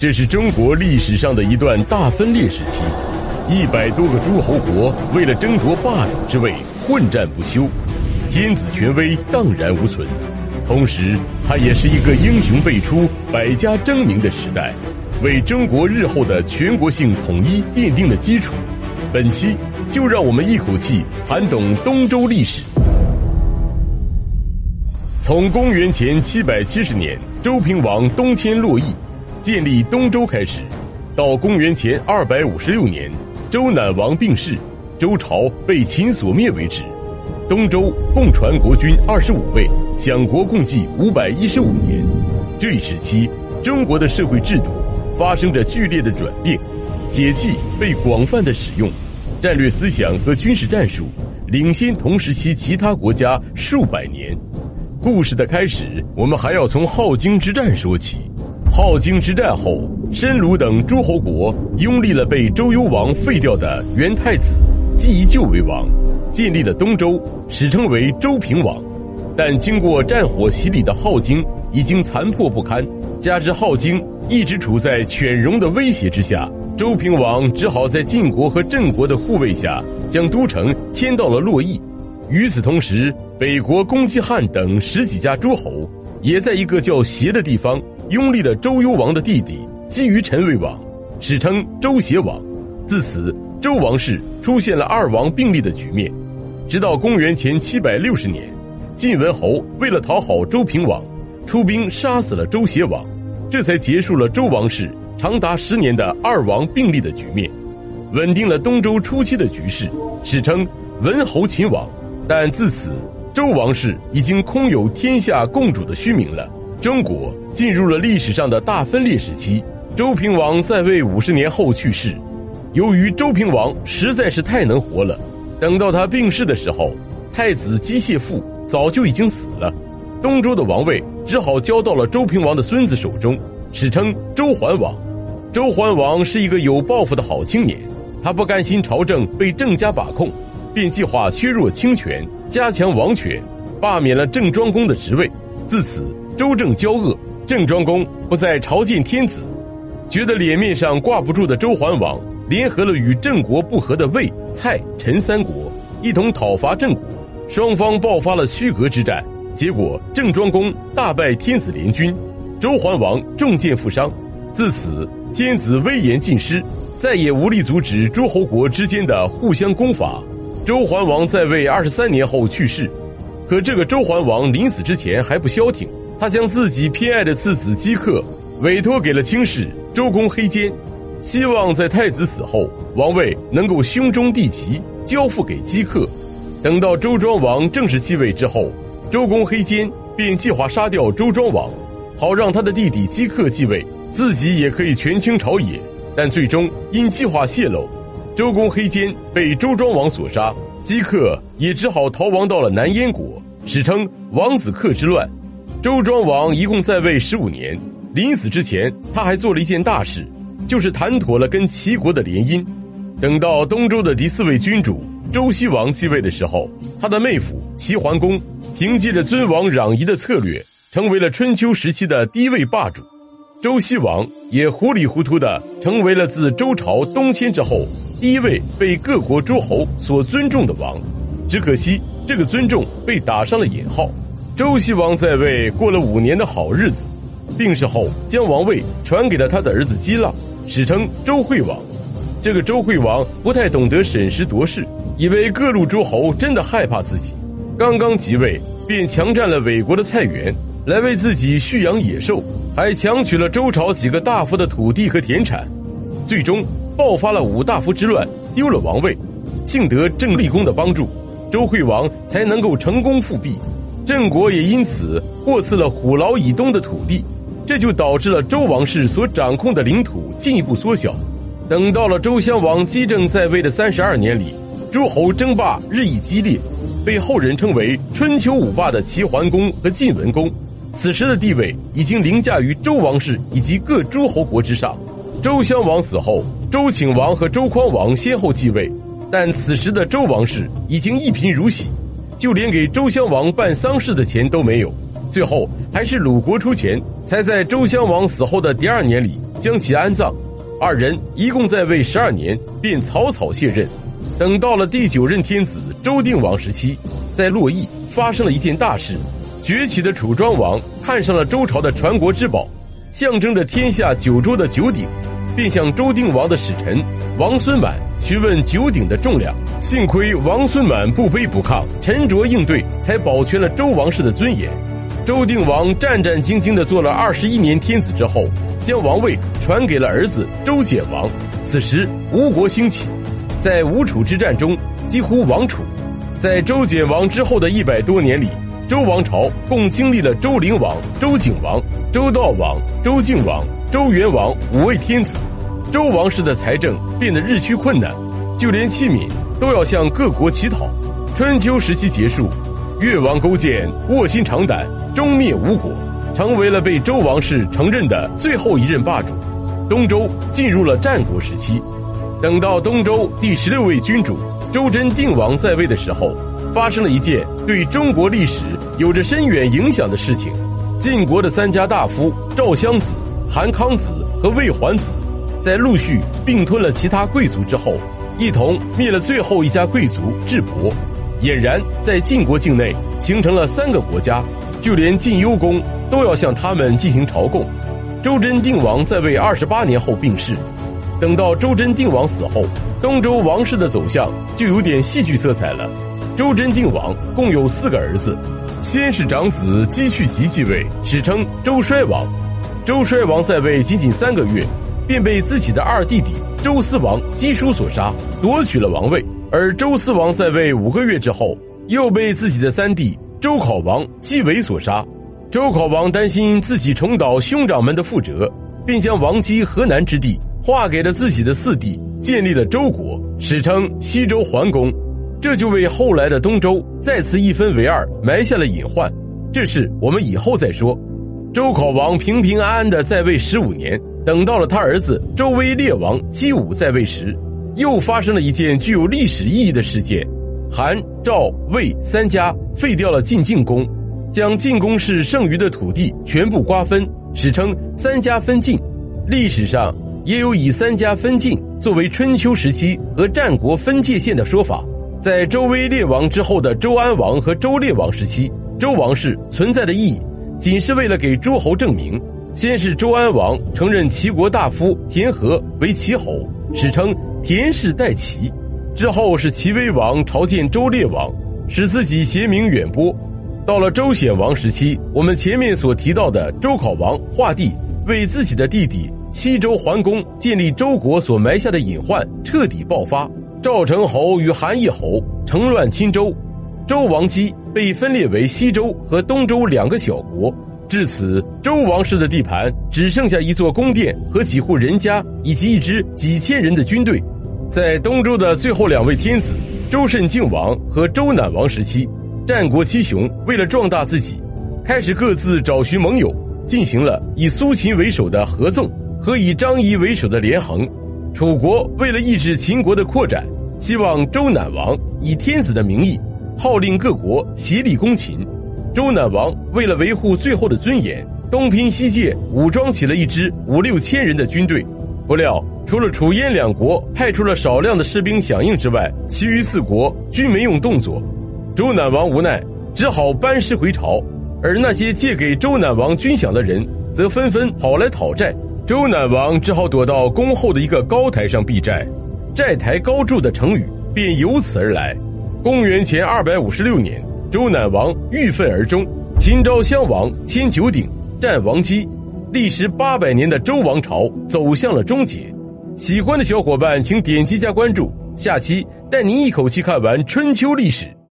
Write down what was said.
这是中国历史上的一段大分裂时期，一百多个诸侯国为了争夺霸主之位，混战不休，天子权威荡然无存。同时，它也是一个英雄辈出、百家争鸣的时代，为中国日后的全国性统一奠定了基础。本期就让我们一口气涵懂东周历史。从公元前七百七十年，周平王东迁洛邑。建立东周开始，到公元前二百五十六年，周赧王病逝，周朝被秦所灭为止。东周共传国君二十五位，享国共计五百一十五年。这一时期，中国的社会制度发生着剧烈的转变，铁器被广泛的使用，战略思想和军事战术领先同时期其他国家数百年。故事的开始，我们还要从镐京之战说起。镐京之战后，申鲁等诸侯国拥立了被周幽王废掉的元太子季宜臼为王，建立了东周，史称为周平王。但经过战火洗礼的镐京已经残破不堪，加之镐京一直处在犬戎的威胁之下，周平王只好在晋国和郑国的护卫下，将都城迁到了洛邑。与此同时，北国公姬汉等十几家诸侯也在一个叫协的地方。拥立了周幽王的弟弟姬于臣为王，史称周邪王。自此，周王室出现了二王并立的局面。直到公元前七百六十年，晋文侯为了讨好周平王，出兵杀死了周邪王，这才结束了周王室长达十年的二王并立的局面，稳定了东周初期的局势，史称文侯秦王。但自此，周王室已经空有天下共主的虚名了。中国进入了历史上的大分裂时期。周平王在位五十年后去世，由于周平王实在是太能活了，等到他病逝的时候，太子姬谢父早就已经死了，东周的王位只好交到了周平王的孙子手中，史称周桓王。周桓王是一个有抱负的好青年，他不甘心朝政被郑家把控，便计划削弱清权，加强王权，罢免了郑庄公的职位，自此。周正交恶，郑庄公不再朝见天子，觉得脸面上挂不住的周桓王，联合了与郑国不和的魏、蔡、陈三国，一同讨伐郑国。双方爆发了虚格之战，结果郑庄公大败天子联军，周桓王中箭负伤。自此，天子威严尽失，再也无力阻止诸侯国之间的互相攻伐。周桓王在位二十三年后去世，可这个周桓王临死之前还不消停。他将自己偏爱的次子姬克委托给了卿士周公黑肩，希望在太子死后，王位能够兄终弟及，交付给姬克。等到周庄王正式继位之后，周公黑肩便计划杀掉周庄王，好让他的弟弟姬克继位，自己也可以权倾朝野。但最终因计划泄露，周公黑肩被周庄王所杀，姬克也只好逃亡到了南燕国，史称王子克之乱。周庄王一共在位十五年，临死之前，他还做了一件大事，就是谈妥了跟齐国的联姻。等到东周的第四位君主周西王继位的时候，他的妹夫齐桓公凭借着尊王攘夷的策略，成为了春秋时期的第一位霸主。周西王也糊里糊涂的成为了自周朝东迁之后第一位被各国诸侯所尊重的王。只可惜，这个尊重被打上了引号。周西王在位过了五年的好日子，病逝后将王位传给了他的儿子姬浪，史称周惠王。这个周惠王不太懂得审时度势，以为各路诸侯真的害怕自己，刚刚即位便强占了魏国的菜园来为自己蓄养野兽，还强取了周朝几个大夫的土地和田产，最终爆发了五大夫之乱，丢了王位。幸得郑立公的帮助，周惠王才能够成功复辟。郑国也因此获赐了虎牢以东的土地，这就导致了周王室所掌控的领土进一步缩小。等到了周襄王姬政在位的三十二年里，诸侯争霸日益激烈，被后人称为春秋五霸的齐桓公和晋文公，此时的地位已经凌驾于周王室以及各诸侯国之上。周襄王死后，周顷王和周匡王先后继位，但此时的周王室已经一贫如洗。就连给周襄王办丧事的钱都没有，最后还是鲁国出钱，才在周襄王死后的第二年里将其安葬。二人一共在位十二年，便草草卸任。等到了第九任天子周定王时期，在洛邑发生了一件大事：崛起的楚庄王看上了周朝的传国之宝，象征着天下九州的九鼎，便向周定王的使臣王孙满询问九鼎的重量。幸亏王孙满不卑不亢，沉着应对，才保全了周王室的尊严。周定王战战兢兢地做了二十一年天子之后，将王位传给了儿子周简王。此时吴国兴起。在吴楚之战中几乎亡楚，在周简王之后的一百多年里，周王朝共经历了周灵王、周景王、周悼王、周敬王、周元王五位天子，周王室的财政变得日趋困难，就连器皿都要向各国乞讨。春秋时期结束，越王勾践卧薪尝胆，终灭吴国，成为了被周王室承认的最后一任霸主。东周进入了战国时期。等到东周第十六位君主周真定王在位的时候，发生了一件对中国历史有着深远影响的事情。晋国的三家大夫赵襄子、韩康子和魏桓子，在陆续并吞了其他贵族之后，一同灭了最后一家贵族智伯，俨然在晋国境内形成了三个国家，就连晋幽公都要向他们进行朝贡。周真定王在位二十八年后病逝。等到周真定王死后，东周王室的走向就有点戏剧色彩了。周真定王共有四个儿子，先是长子姬去疾继位，史称周衰王。周衰王在位仅仅三个月，便被自己的二弟弟周思王姬叔所杀，夺取了王位。而周思王在位五个月之后，又被自己的三弟周考王姬伟所杀。周考王担心自己重蹈兄长们的覆辙，便将王姬河南之地。划给了自己的四弟，建立了周国，史称西周桓公，这就为后来的东周再次一分为二埋下了隐患。这事我们以后再说。周考王平平安安的在位十五年，等到了他儿子周威烈王姬武在位时，又发生了一件具有历史意义的事件：韩、赵、魏三家废掉了晋晋公，将晋公室剩余的土地全部瓜分，史称三家分晋。历史上。也有以三家分晋作为春秋时期和战国分界线的说法。在周威烈王之后的周安王和周烈王时期，周王室存在的意义，仅是为了给诸侯证明。先是周安王承认齐国大夫田和为齐侯，史称田氏代齐；之后是齐威王朝见周烈王，使自己贤名远播。到了周显王时期，我们前面所提到的周考王画地为自己的弟弟。西周桓公建立周国所埋下的隐患彻底爆发，赵成侯与韩义侯乘乱侵周，周王姬被分裂为西周和东周两个小国。至此，周王室的地盘只剩下一座宫殿和几户人家，以及一支几千人的军队。在东周的最后两位天子周慎靖王和周赧王时期，战国七雄为了壮大自己，开始各自找寻盟友，进行了以苏秦为首的合纵。和以张仪为首的连横，楚国为了抑制秦国的扩展，希望周赧王以天子的名义号令各国协力攻秦。周赧王为了维护最后的尊严，东拼西借，武装起了一支五六千人的军队。不料，除了楚燕两国派出了少量的士兵响应之外，其余四国均没用动作。周赧王无奈，只好班师回朝。而那些借给周赧王军饷的人，则纷纷跑来讨债。周赧王只好躲到宫后的一个高台上避债，“债台高筑”的成语便由此而来。公元前二百五十六年，周赧王郁愤而终，秦昭襄王迁九鼎，战王姬，历时八百年的周王朝走向了终结。喜欢的小伙伴请点击加关注，下期带您一口气看完春秋历史。